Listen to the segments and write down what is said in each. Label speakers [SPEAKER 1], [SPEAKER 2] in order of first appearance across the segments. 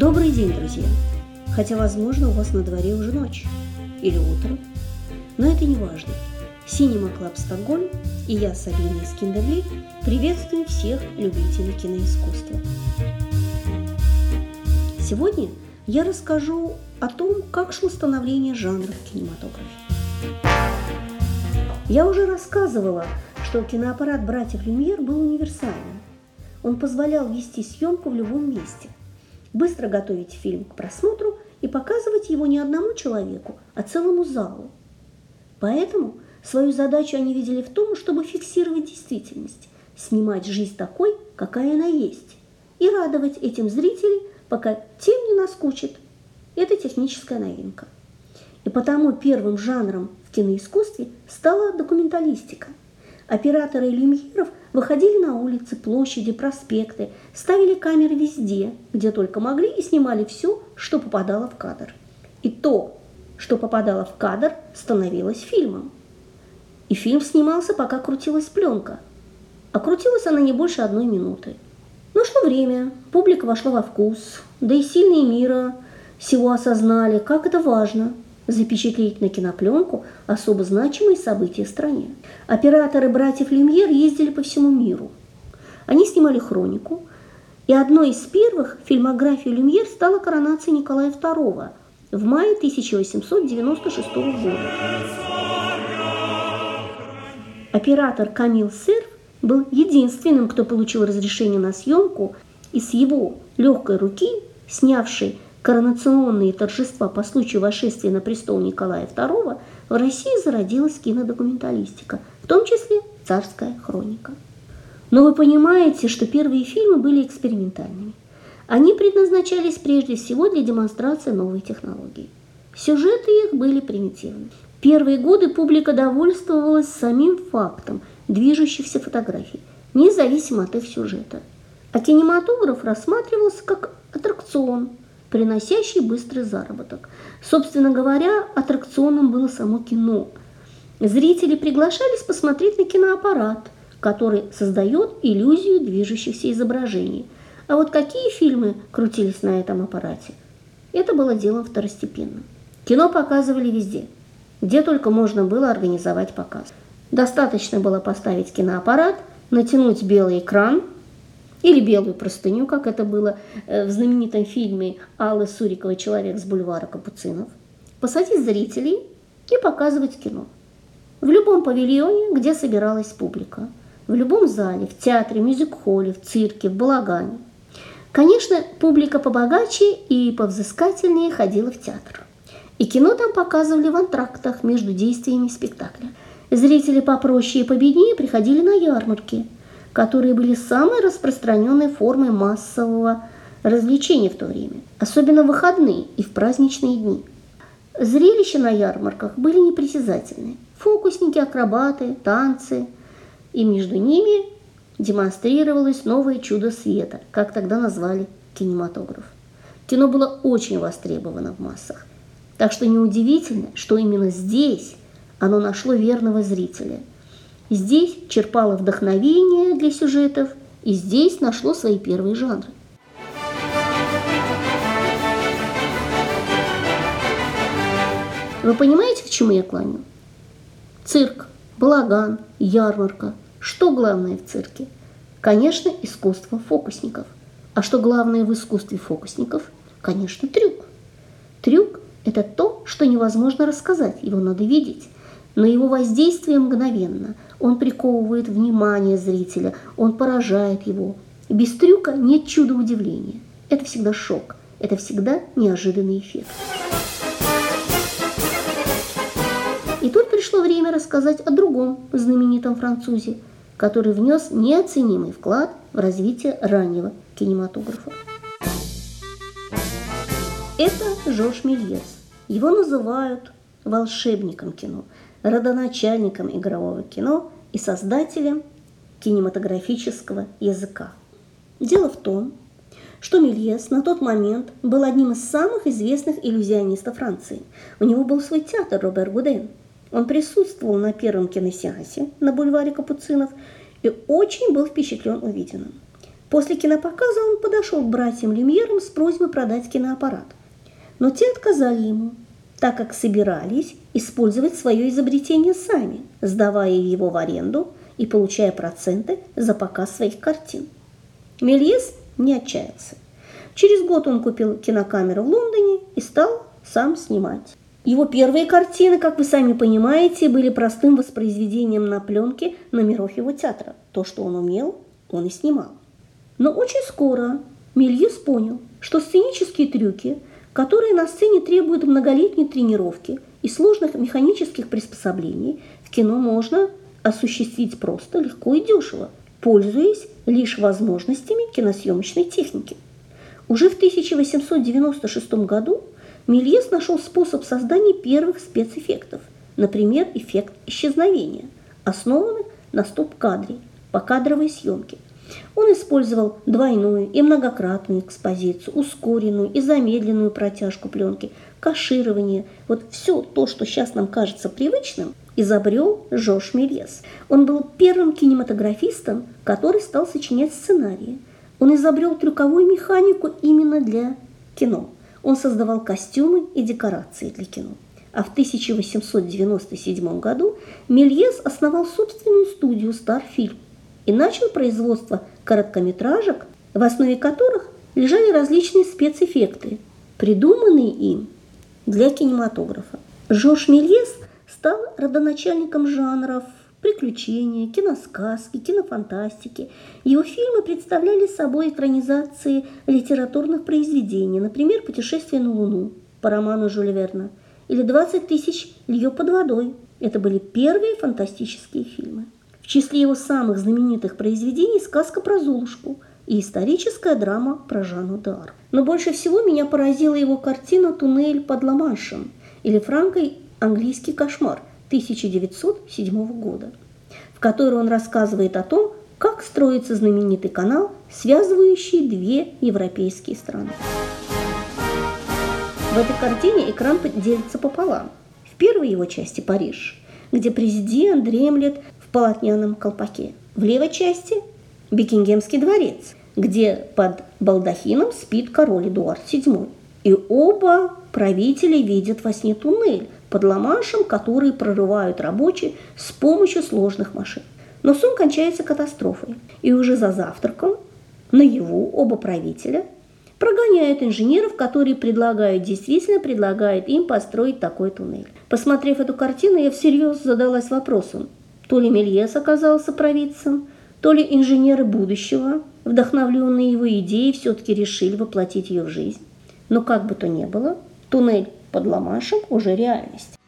[SPEAKER 1] Добрый день, друзья! Хотя, возможно, у вас на дворе уже ночь или утро, но это не важно. Cinema Club Стокгольм и я, Сабина Искендерли, приветствуем всех любителей киноискусства. Сегодня я расскажу о том, как шло становление жанра в. Я уже рассказывала, что киноаппарат братьев Люмьер был универсальным. Он позволял вести съемку в любом месте – быстро готовить фильм к просмотру и показывать его не одному человеку, а целому залу. Поэтому свою задачу они видели в том, чтобы фиксировать действительность, снимать жизнь такой, какая она есть, и радовать этим зрителей, пока тем не наскучит. Это техническая новинка. И потому первым жанром в киноискусстве стала документалистика. Операторы люмьеров выходили на улицы, площади, проспекты, ставили камеры везде, где только могли, и снимали все, что попадало в кадр. И то, что попадало в кадр, становилось фильмом. И фильм снимался, пока крутилась пленка. А крутилась она не больше одной минуты. Но шло время, публика вошла во вкус, да и сильные мира всего осознали, как это важно – запечатлеть на кинопленку особо значимые события в стране. Операторы братьев Люмьер ездили по всему миру. Они снимали хронику, и одной из первых фильмографии Люмьер стала коронация Николая II в мае 1896 года. Оператор Камил Серв был единственным, кто получил разрешение на съемку, и с его легкой руки, снявший коронационные торжества по случаю восшествия на престол Николая II, в России зародилась кинодокументалистика, в том числе царская хроника. Но вы понимаете, что первые фильмы были экспериментальными. Они предназначались прежде всего для демонстрации новой технологии. Сюжеты их были примитивны. Первые годы публика довольствовалась самим фактом движущихся фотографий, независимо от их сюжета. А кинематограф рассматривался как аттракцион, приносящий быстрый заработок. Собственно говоря, аттракционом было само кино. Зрители приглашались посмотреть на киноаппарат, который создает иллюзию движущихся изображений. А вот какие фильмы крутились на этом аппарате? Это было делом второстепенным. Кино показывали везде, где только можно было организовать показ. Достаточно было поставить киноаппарат, натянуть белый экран – или белую простыню, как это было э, в знаменитом фильме Аллы Суриковой «Человек с бульвара Капуцинов», посадить зрителей и показывать кино. В любом павильоне, где собиралась публика, в любом зале, в театре, мюзик-холле, в цирке, в балагане. Конечно, публика побогаче и повзыскательнее ходила в театр. И кино там показывали в антрактах между действиями спектакля. Зрители попроще и победнее приходили на ярмарки – которые были самой распространенной формой массового развлечения в то время, особенно в выходные и в праздничные дни. Зрелища на ярмарках были непритязательны. Фокусники, акробаты, танцы. И между ними демонстрировалось новое чудо света, как тогда назвали кинематограф. Кино было очень востребовано в массах. Так что неудивительно, что именно здесь оно нашло верного зрителя – Здесь черпало вдохновение для сюжетов, и здесь нашло свои первые жанры. Вы понимаете, к чему я клоню? Цирк, балаган, ярмарка. Что главное в цирке? Конечно, искусство фокусников. А что главное в искусстве фокусников? Конечно, трюк. Трюк – это то, что невозможно рассказать, его надо видеть. Но его воздействие мгновенно – он приковывает внимание зрителя, он поражает его. Без трюка нет чуда удивления. Это всегда шок, это всегда неожиданный эффект. И тут пришло время рассказать о другом знаменитом французе, который внес неоценимый вклад в развитие раннего кинематографа. Это Жорж Мельес. Его называют волшебником кино – родоначальником игрового кино и создателем кинематографического языка. Дело в том, что Мельес на тот момент был одним из самых известных иллюзионистов Франции. У него был свой театр Робер Гуден. Он присутствовал на первом киносеансе на бульваре Капуцинов и очень был впечатлен увиденным. После кинопоказа он подошел к братьям Люмьерам с просьбой продать киноаппарат. Но те отказали ему, так как собирались использовать свое изобретение сами, сдавая его в аренду и получая проценты за показ своих картин. Мельес не отчаялся. Через год он купил кинокамеру в Лондоне и стал сам снимать. Его первые картины, как вы сами понимаете, были простым воспроизведением на пленке номеров его театра. То, что он умел, он и снимал. Но очень скоро Мельес понял, что сценические трюки, которые на сцене требуют многолетней тренировки и сложных механических приспособлений, в кино можно осуществить просто, легко и дешево, пользуясь лишь возможностями киносъемочной техники. Уже в 1896 году Мельес нашел способ создания первых спецэффектов, например, эффект исчезновения, основанный на стоп-кадре, покадровой съемке. Он использовал двойную и многократную экспозицию, ускоренную и замедленную протяжку пленки, каширование. Вот все то, что сейчас нам кажется привычным, изобрел Жош Мельес. Он был первым кинематографистом, который стал сочинять сценарии. Он изобрел трюковую механику именно для кино. Он создавал костюмы и декорации для кино. А в 1897 году Мельес основал собственную студию «Старфильм» и начал производство короткометражек, в основе которых лежали различные спецэффекты, придуманные им для кинематографа. Жорж Мельес стал родоначальником жанров приключения, киносказки, кинофантастики. Его фильмы представляли собой экранизации литературных произведений, например, «Путешествие на Луну» по роману Жюля Верна или «20 тысяч льё под водой». Это были первые фантастические фильмы. Числе его самых знаменитых произведений сказка про Золушку и историческая драма про Жанну Дар. Но больше всего меня поразила его картина «Туннель под Ла-Маншем» или франко «Английский кошмар», 1907 года, в которой он рассказывает о том, как строится знаменитый канал, связывающий две европейские страны. В этой картине экран делится пополам. В первой его части Париж, где президент дремлет полотняном колпаке. В левой части Бекингемский дворец, где под балдахином спит король Эдуард VII. И оба правители видят во сне туннель, под Ла-Маншем, которые прорывают рабочие с помощью сложных машин. Но сон кончается катастрофой, и уже за завтраком наяву оба правителя прогоняют инженеров, которые предлагают, действительно предлагают им построить такой туннель. Посмотрев эту картину, я всерьез задалась вопросом, то ли Мельес оказался провидцем, то ли инженеры будущего, вдохновленные его идеей, все-таки решили воплотить ее в жизнь. Но как бы то ни было, туннель под Ламашем уже реальность.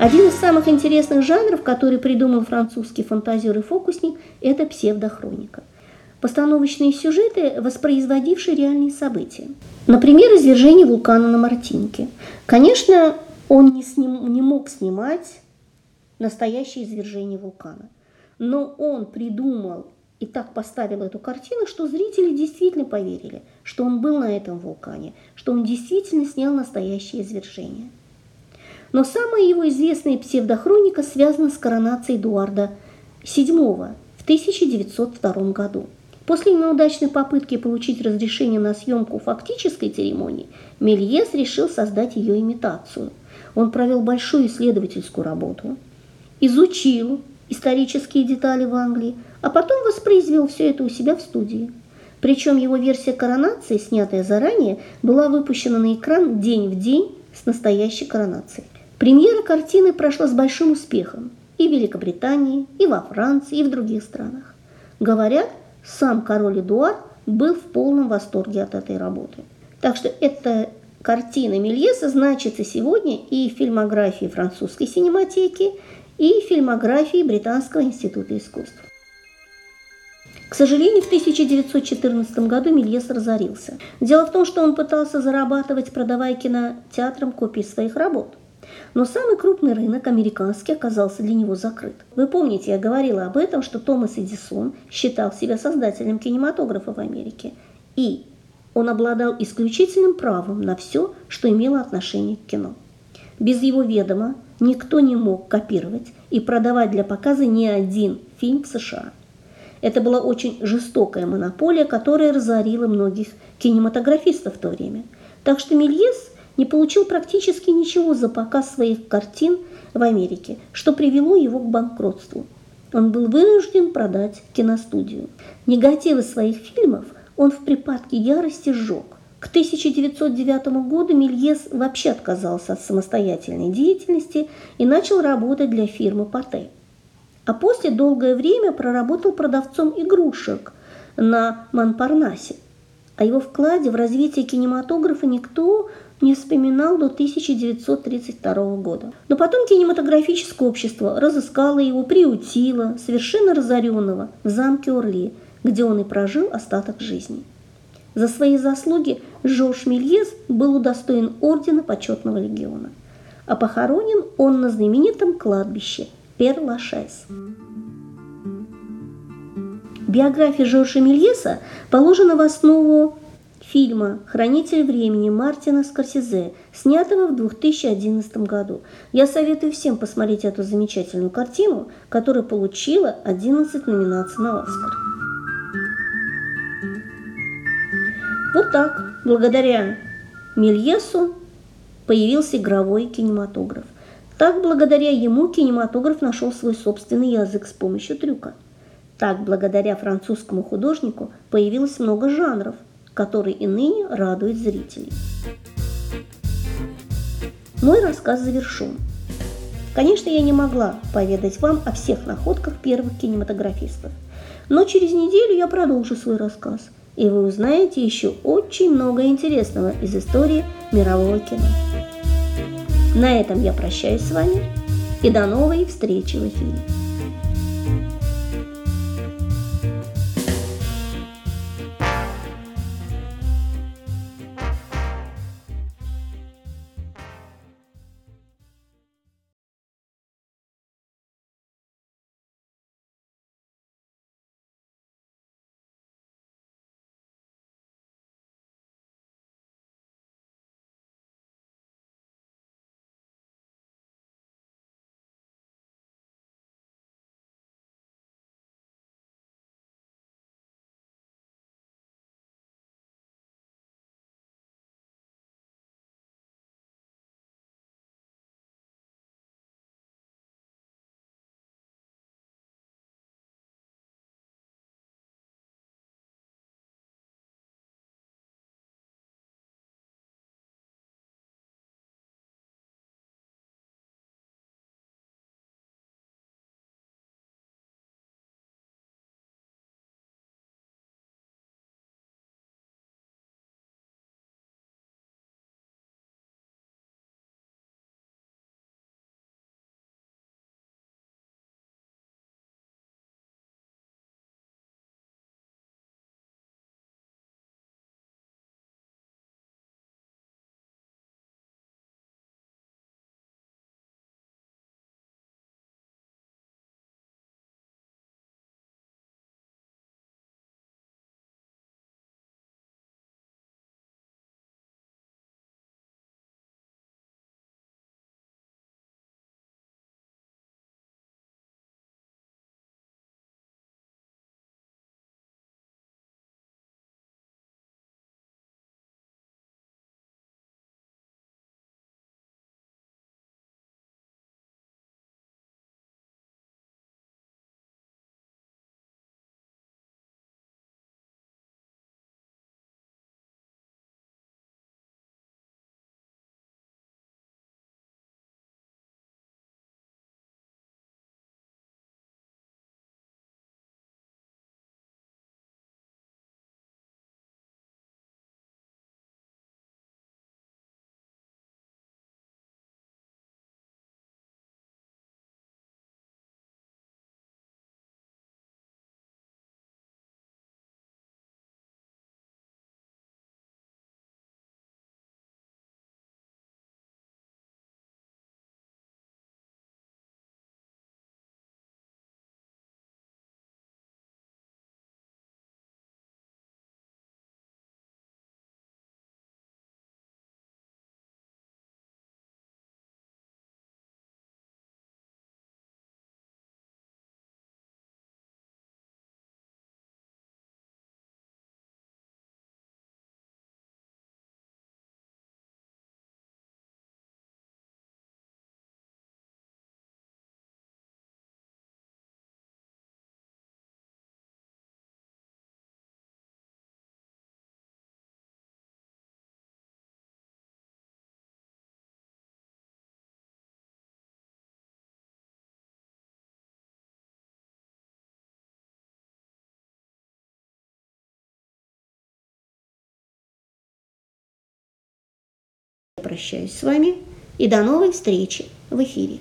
[SPEAKER 1] Один из самых интересных жанров, который придумал французский фантазер и фокусник, это псевдохроника. Постановочные сюжеты, воспроизводившие реальные события. Например, извержение вулкана на Мартинке. Конечно, он не, сним, не мог снимать настоящее извержение вулкана, но он придумал и так поставил эту картину, что зрители действительно поверили, что он был на этом вулкане, что он действительно снял настоящее извержение. Но самая его известная псевдохроника связана с коронацией Эдуарда VII в 1902 году. После неудачной попытки получить разрешение на съемку фактической церемонии, Мельес решил создать ее имитацию. Он провел большую исследовательскую работу, изучил исторические детали в Англии, а потом воспроизвел все это у себя в студии. Причем его версия коронации, снятая заранее, была выпущена на экран день в день с настоящей коронацией. Премьера картины прошла с большим успехом и в Великобритании, и во Франции, и в других странах. Говорят, сам король Эдуард был в полном восторге от этой работы. Так что эта картина Мельеса значится сегодня и в фильмографии французской синематеки, и в фильмографии Британского института искусств. К сожалению, в 1914 году Мельес разорился. Дело в том, что он пытался зарабатывать, продавая кинотеатрам копии своих работ. Но самый крупный рынок, американский, оказался для него закрыт. Вы помните, я говорила об этом, что Томас Эдисон считал себя создателем кинематографа в Америке. И он обладал исключительным правом на все, что имело отношение к кино. Без его ведома никто не мог копировать и продавать для показа ни один фильм в США – Это была очень жестокая монополия, которая разорила многих кинематографистов в то время. Так что Мельес не получил практически ничего за показ своих картин в Америке, что привело его к банкротству. Он был вынужден продать киностудию. Негативы своих фильмов он в припадке ярости сжег. К 1909 году Мельес вообще отказался от самостоятельной деятельности и начал работать для фирмы Патэ. А после долгое время проработал продавцом игрушек на Монпарнасе. О его вкладе в развитие кинематографа никто не вспоминал до 1932 года. Но потом кинематографическое общество разыскало его, приутило, совершенно разоренного, в замке Орли, где он и прожил остаток жизни. За свои заслуги Жорж Мельез был удостоен ордена почетного легиона, а похоронен он на знаменитом кладбище Пер-Лашес. Биография Жоржа Мельеса положена в основу фильма «Хранитель времени» Мартина Скорсезе, снятого в 2011 году. Я советую всем посмотреть эту замечательную картину, которая получила 11 номинаций на «Оскар». Вот так, благодаря Мельесу появился игровой кинематограф. Так, благодаря ему кинематограф нашел свой собственный язык с помощью трюка. Так, благодаря французскому художнику появилось много жанров – который и ныне радует зрителей. Мой рассказ завершен. Конечно, я не могла поведать вам о всех находках первых кинематографистов, но через неделю я продолжу свой рассказ, и вы узнаете еще очень много интересного из истории мирового кино. На этом я прощаюсь с вами и до новой встречи в эфире. Прощаюсь с вами и до новой встречи в эфире.